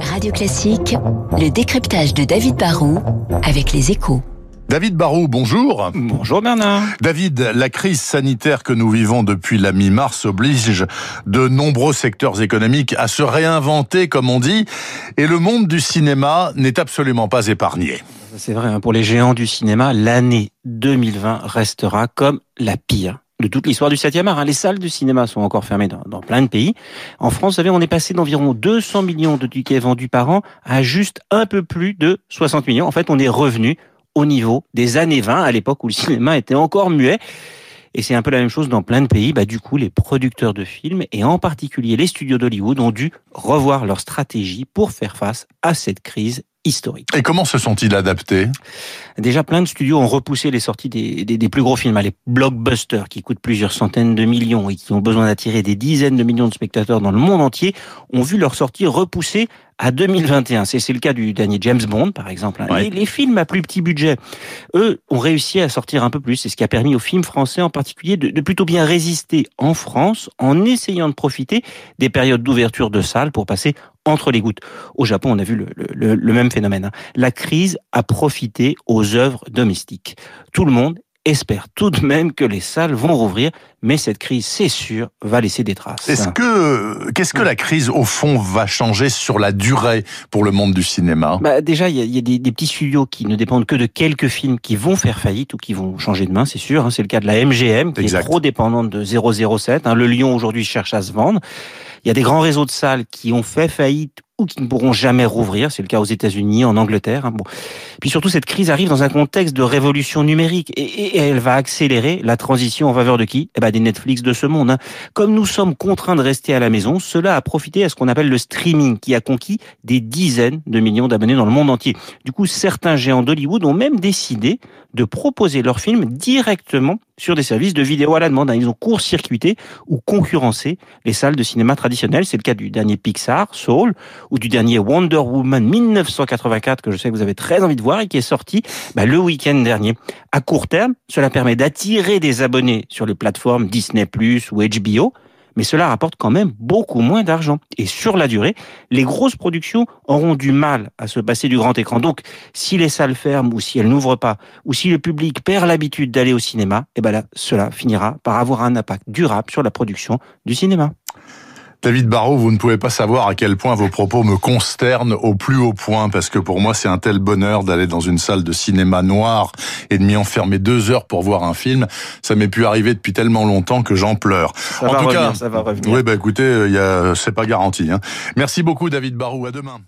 Radio Classique, le décryptage de David Barrault avec les échos. David Barou, bonjour. Bonjour Bernard. David, la crise sanitaire que nous vivons depuis la mi-mars oblige de nombreux secteurs économiques à se réinventer, comme on dit, et le monde du cinéma n'est absolument pas épargné. C'est vrai, hein, pour les géants du cinéma, l'année 2020 restera comme la pire de toute l'histoire du 7e art. Hein. Les salles de cinéma sont encore fermées dans, dans, plein de pays. En France, vous savez, on est passé d'environ 200 millions de tickets vendus par an à juste un peu plus de 60 millions. En fait, on est revenu au niveau des années 20, à l'époque où le cinéma était encore muet. Et c'est un peu la même chose dans plein de pays. Bah, du coup, les producteurs de films, et en particulier les studios d'Hollywood, ont dû revoir leur stratégie pour faire face à cette crise historique. Et comment se sont-ils adaptés? Déjà, plein de studios ont repoussé les sorties des, des, des, plus gros films, les blockbusters qui coûtent plusieurs centaines de millions et qui ont besoin d'attirer des dizaines de millions de spectateurs dans le monde entier, ont vu leur sortie repoussée à 2021. C'est le cas du dernier James Bond, par exemple. Hein. Les, les, films à plus petit budget, eux, ont réussi à sortir un peu plus. C'est ce qui a permis aux films français en particulier de, de plutôt bien résister en France en essayant de profiter des périodes d'ouverture de salles pour passer entre les gouttes. Au Japon, on a vu le, même phénomène. Hein. La crise a profité aux œuvres domestiques. Tout le monde espère tout de même que les salles vont rouvrir, mais cette crise, c'est sûr, va laisser des traces. Est-ce que qu'est-ce que la crise au fond va changer sur la durée pour le monde du cinéma? Bah Déjà, il y a, y a des, des, petits studios qui ne dépendent que de quelques films qui vont faire faillite ou qui vont changer de main, c'est sûr. Hein. C'est le cas de la MGM qui exact. est trop dépendante de 007. Hein. Le Lion aujourd'hui cherche à se vendre. Il y a des grands réseaux de salles qui ont fait faillite ou qui ne pourront jamais rouvrir. C'est le cas aux États-Unis, en Angleterre. Hein. Bon. Puis surtout, cette crise arrive dans un contexte de révolution numérique et, elle va accélérer la transition en faveur de qui? Eh ben, des Netflix de ce monde. Hein. Comme nous sommes contraints de rester à la maison, cela a profité à ce qu'on appelle le streaming, qui a conquis des dizaines de millions d'abonnés dans le monde entier. Du coup, certains géants d'Hollywood ont même décidé de proposer leurs films directement sur des services de vidéo à la demande. Hein. Ils ont court-circuité ou concurrencé les salles de cinéma traditionnelles. C'est le cas du dernier Pixar, Soul, ou du dernier Wonder Woman 1984 que je sais que vous avez très envie de voir et qui est sorti bah, le week-end dernier. À court terme, cela permet d'attirer des abonnés sur les plateformes Disney+ ou HBO, mais cela rapporte quand même beaucoup moins d'argent. Et sur la durée, les grosses productions auront du mal à se passer du grand écran. Donc, si les salles ferment ou si elles n'ouvrent pas, ou si le public perd l'habitude d'aller au cinéma, eh ben là, cela finira par avoir un impact durable sur la production du cinéma. David Barrault, vous ne pouvez pas savoir à quel point vos propos me consternent au plus haut point, parce que pour moi, c'est un tel bonheur d'aller dans une salle de cinéma noire et de m'y enfermer deux heures pour voir un film. Ça m'est pu arriver depuis tellement longtemps que j'en pleure. Ça en tout revenir, cas, ça va revenir. Oui, bah écoutez, c'est pas garanti. Hein. Merci beaucoup, David Barrault. À demain.